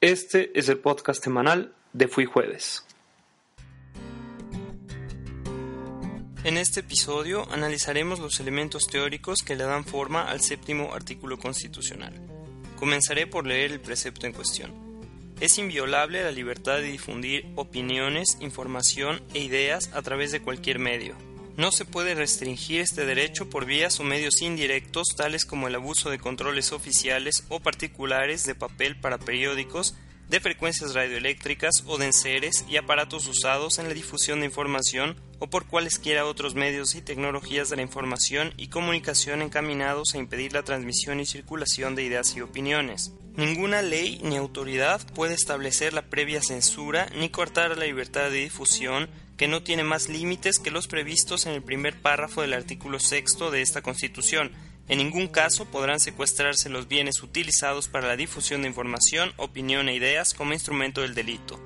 Este es el podcast semanal de Fui Jueves. En este episodio analizaremos los elementos teóricos que le dan forma al séptimo artículo constitucional. Comenzaré por leer el precepto en cuestión. Es inviolable la libertad de difundir opiniones, información e ideas a través de cualquier medio, no se puede restringir este derecho por vías o medios indirectos tales como el abuso de controles oficiales o particulares de papel para periódicos, de frecuencias radioeléctricas o de enseres y aparatos usados en la difusión de información o por cualesquiera otros medios y tecnologías de la información y comunicación encaminados a impedir la transmisión y circulación de ideas y opiniones. Ninguna ley ni autoridad puede establecer la previa censura ni cortar la libertad de difusión que no tiene más límites que los previstos en el primer párrafo del artículo sexto de esta Constitución. En ningún caso podrán secuestrarse los bienes utilizados para la difusión de información, opinión e ideas como instrumento del delito.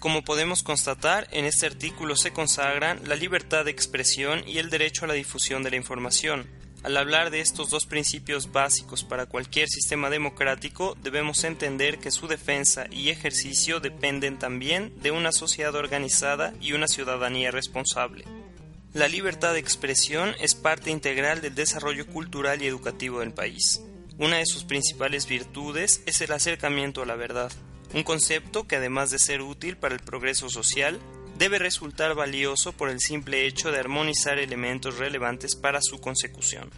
Como podemos constatar, en este artículo se consagran la libertad de expresión y el derecho a la difusión de la información. Al hablar de estos dos principios básicos para cualquier sistema democrático, debemos entender que su defensa y ejercicio dependen también de una sociedad organizada y una ciudadanía responsable. La libertad de expresión es parte integral del desarrollo cultural y educativo del país. Una de sus principales virtudes es el acercamiento a la verdad, un concepto que además de ser útil para el progreso social, debe resultar valioso por el simple hecho de armonizar elementos relevantes para su consecución.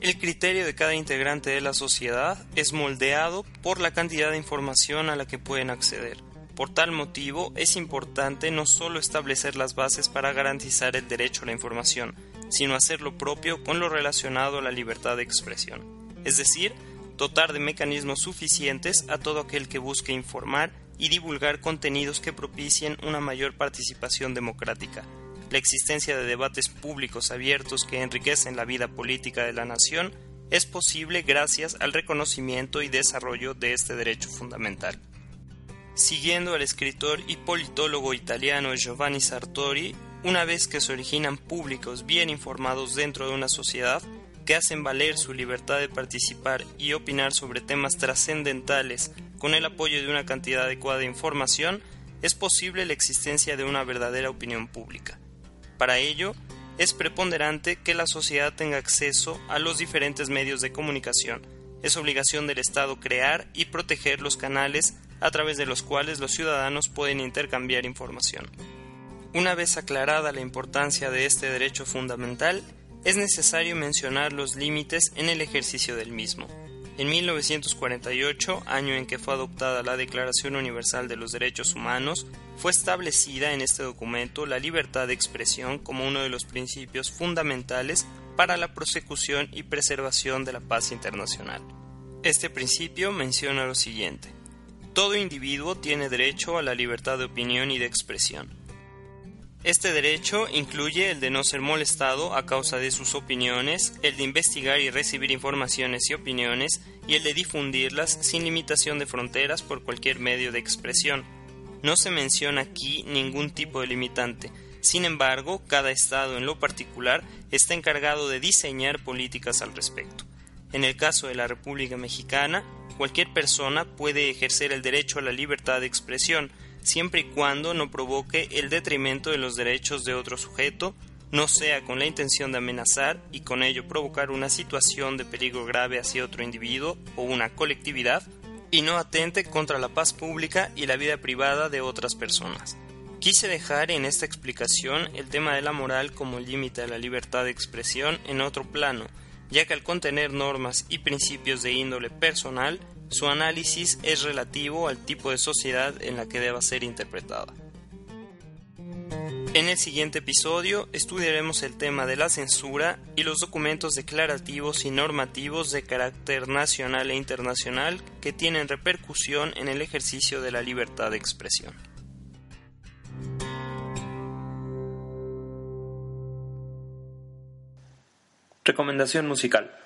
El criterio de cada integrante de la sociedad es moldeado por la cantidad de información a la que pueden acceder. Por tal motivo, es importante no solo establecer las bases para garantizar el derecho a la información, sino hacer lo propio con lo relacionado a la libertad de expresión. Es decir, dotar de mecanismos suficientes a todo aquel que busque informar y divulgar contenidos que propicien una mayor participación democrática. La existencia de debates públicos abiertos que enriquecen la vida política de la nación es posible gracias al reconocimiento y desarrollo de este derecho fundamental. Siguiendo al escritor y politólogo italiano Giovanni Sartori, una vez que se originan públicos bien informados dentro de una sociedad, que hacen valer su libertad de participar y opinar sobre temas trascendentales con el apoyo de una cantidad adecuada de información, es posible la existencia de una verdadera opinión pública. Para ello, es preponderante que la sociedad tenga acceso a los diferentes medios de comunicación. Es obligación del Estado crear y proteger los canales a través de los cuales los ciudadanos pueden intercambiar información. Una vez aclarada la importancia de este derecho fundamental, es necesario mencionar los límites en el ejercicio del mismo. En 1948, año en que fue adoptada la Declaración Universal de los Derechos Humanos, fue establecida en este documento la libertad de expresión como uno de los principios fundamentales para la prosecución y preservación de la paz internacional. Este principio menciona lo siguiente. Todo individuo tiene derecho a la libertad de opinión y de expresión. Este derecho incluye el de no ser molestado a causa de sus opiniones, el de investigar y recibir informaciones y opiniones, y el de difundirlas sin limitación de fronteras por cualquier medio de expresión. No se menciona aquí ningún tipo de limitante. Sin embargo, cada Estado en lo particular está encargado de diseñar políticas al respecto. En el caso de la República Mexicana, cualquier persona puede ejercer el derecho a la libertad de expresión, siempre y cuando no provoque el detrimento de los derechos de otro sujeto, no sea con la intención de amenazar y con ello provocar una situación de peligro grave hacia otro individuo o una colectividad, y no atente contra la paz pública y la vida privada de otras personas. Quise dejar en esta explicación el tema de la moral como límite a la libertad de expresión en otro plano, ya que al contener normas y principios de índole personal, su análisis es relativo al tipo de sociedad en la que deba ser interpretada. En el siguiente episodio estudiaremos el tema de la censura y los documentos declarativos y normativos de carácter nacional e internacional que tienen repercusión en el ejercicio de la libertad de expresión. Recomendación musical.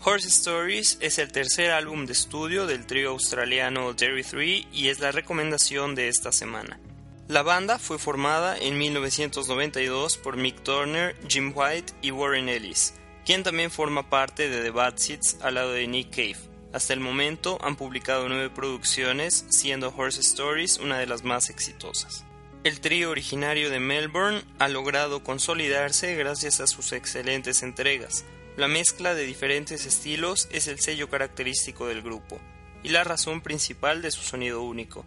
Horse Stories es el tercer álbum de estudio del trío australiano Jerry 3 y es la recomendación de esta semana. La banda fue formada en 1992 por Mick Turner, Jim White y Warren Ellis, quien también forma parte de The Bad Seeds al lado de Nick Cave. Hasta el momento han publicado nueve producciones, siendo Horse Stories una de las más exitosas. El trío originario de Melbourne ha logrado consolidarse gracias a sus excelentes entregas. La mezcla de diferentes estilos es el sello característico del grupo y la razón principal de su sonido único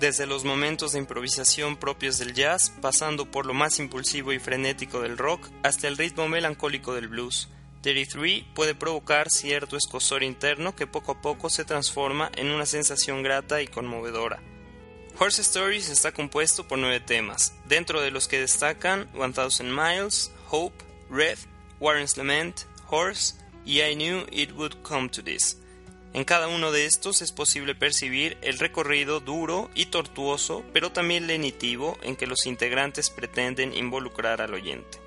desde los momentos de improvisación propios del jazz, pasando por lo más impulsivo y frenético del rock, hasta el ritmo melancólico del blues. 33 puede provocar cierto escosor interno que poco a poco se transforma en una sensación grata y conmovedora. Horse Stories está compuesto por nueve temas, dentro de los que destacan 1000 Miles, Hope, Red, Warren's Lament, Horse y I Knew It Would Come to This. En cada uno de estos es posible percibir el recorrido duro y tortuoso, pero también lenitivo en que los integrantes pretenden involucrar al oyente.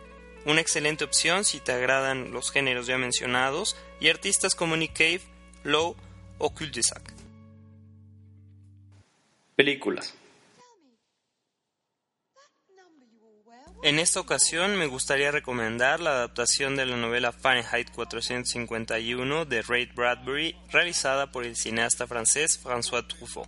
Una excelente opción si te agradan los géneros ya mencionados y artistas como Nick Cave, Low o Cul-de-Sac. Películas. En esta ocasión me gustaría recomendar la adaptación de la novela Fahrenheit 451 de Ray Bradbury realizada por el cineasta francés François Truffaut.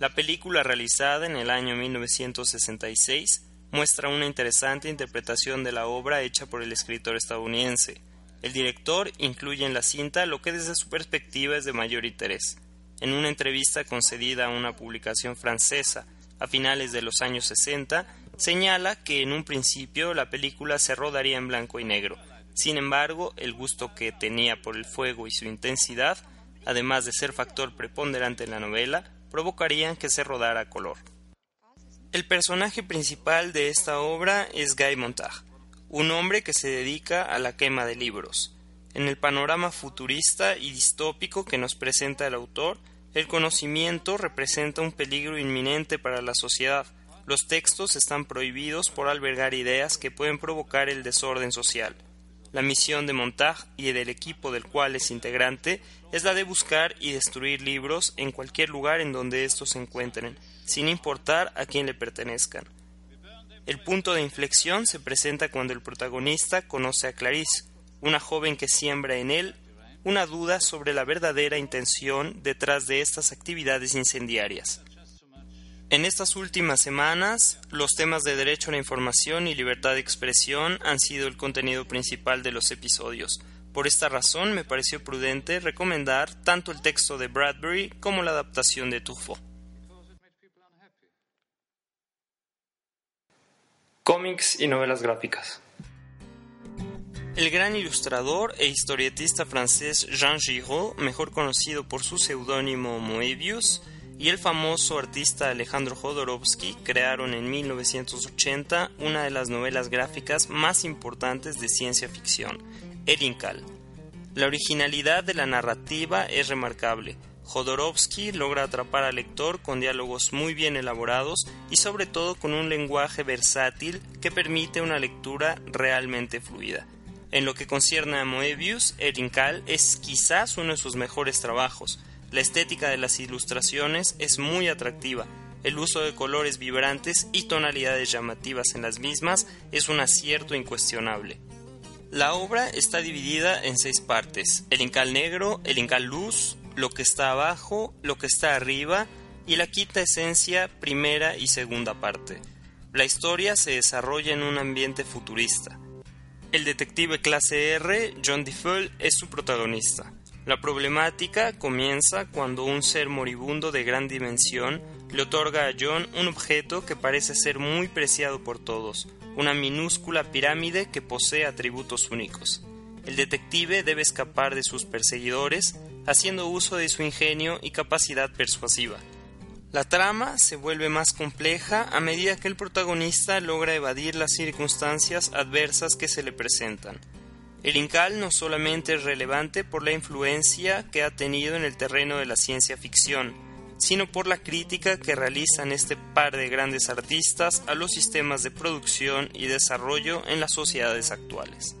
La película realizada en el año 1966 muestra una interesante interpretación de la obra hecha por el escritor estadounidense. El director incluye en la cinta lo que desde su perspectiva es de mayor interés. En una entrevista concedida a una publicación francesa a finales de los años 60, señala que en un principio la película se rodaría en blanco y negro. Sin embargo, el gusto que tenía por el fuego y su intensidad, además de ser factor preponderante en la novela, provocarían que se rodara a color. El personaje principal de esta obra es Guy Montag, un hombre que se dedica a la quema de libros. En el panorama futurista y distópico que nos presenta el autor, el conocimiento representa un peligro inminente para la sociedad, los textos están prohibidos por albergar ideas que pueden provocar el desorden social. La misión de Montag y del equipo del cual es integrante es la de buscar y destruir libros en cualquier lugar en donde estos se encuentren, sin importar a quién le pertenezcan. El punto de inflexión se presenta cuando el protagonista conoce a Clarice, una joven que siembra en él una duda sobre la verdadera intención detrás de estas actividades incendiarias. En estas últimas semanas, los temas de derecho a la información y libertad de expresión han sido el contenido principal de los episodios. Por esta razón me pareció prudente recomendar tanto el texto de Bradbury como la adaptación de Tufo. Cómics y novelas gráficas. El gran ilustrador e historietista francés Jean Giraud, mejor conocido por su seudónimo Moebius, y el famoso artista Alejandro Jodorowsky crearon en 1980 una de las novelas gráficas más importantes de ciencia ficción, El Incal. La originalidad de la narrativa es remarcable. Jodorowsky logra atrapar al lector con diálogos muy bien elaborados y sobre todo con un lenguaje versátil que permite una lectura realmente fluida. En lo que concierne a Moebius, El Incal es quizás uno de sus mejores trabajos, la estética de las ilustraciones es muy atractiva. El uso de colores vibrantes y tonalidades llamativas en las mismas es un acierto incuestionable. La obra está dividida en seis partes, el incal negro, el incal luz, lo que está abajo, lo que está arriba y la quinta esencia primera y segunda parte. La historia se desarrolla en un ambiente futurista. El detective clase R, John DeFoe, es su protagonista. La problemática comienza cuando un ser moribundo de gran dimensión le otorga a John un objeto que parece ser muy preciado por todos, una minúscula pirámide que posee atributos únicos. El detective debe escapar de sus perseguidores haciendo uso de su ingenio y capacidad persuasiva. La trama se vuelve más compleja a medida que el protagonista logra evadir las circunstancias adversas que se le presentan. El Incal no solamente es relevante por la influencia que ha tenido en el terreno de la ciencia ficción, sino por la crítica que realizan este par de grandes artistas a los sistemas de producción y desarrollo en las sociedades actuales.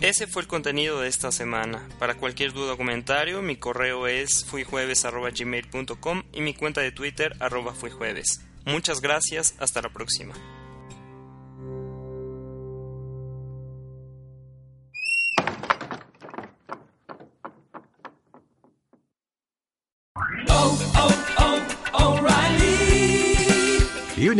Ese fue el contenido de esta semana. Para cualquier duda o comentario, mi correo es fuijueves.gmail.com y mi cuenta de Twitter arroba fuijueves. Muchas gracias, hasta la próxima.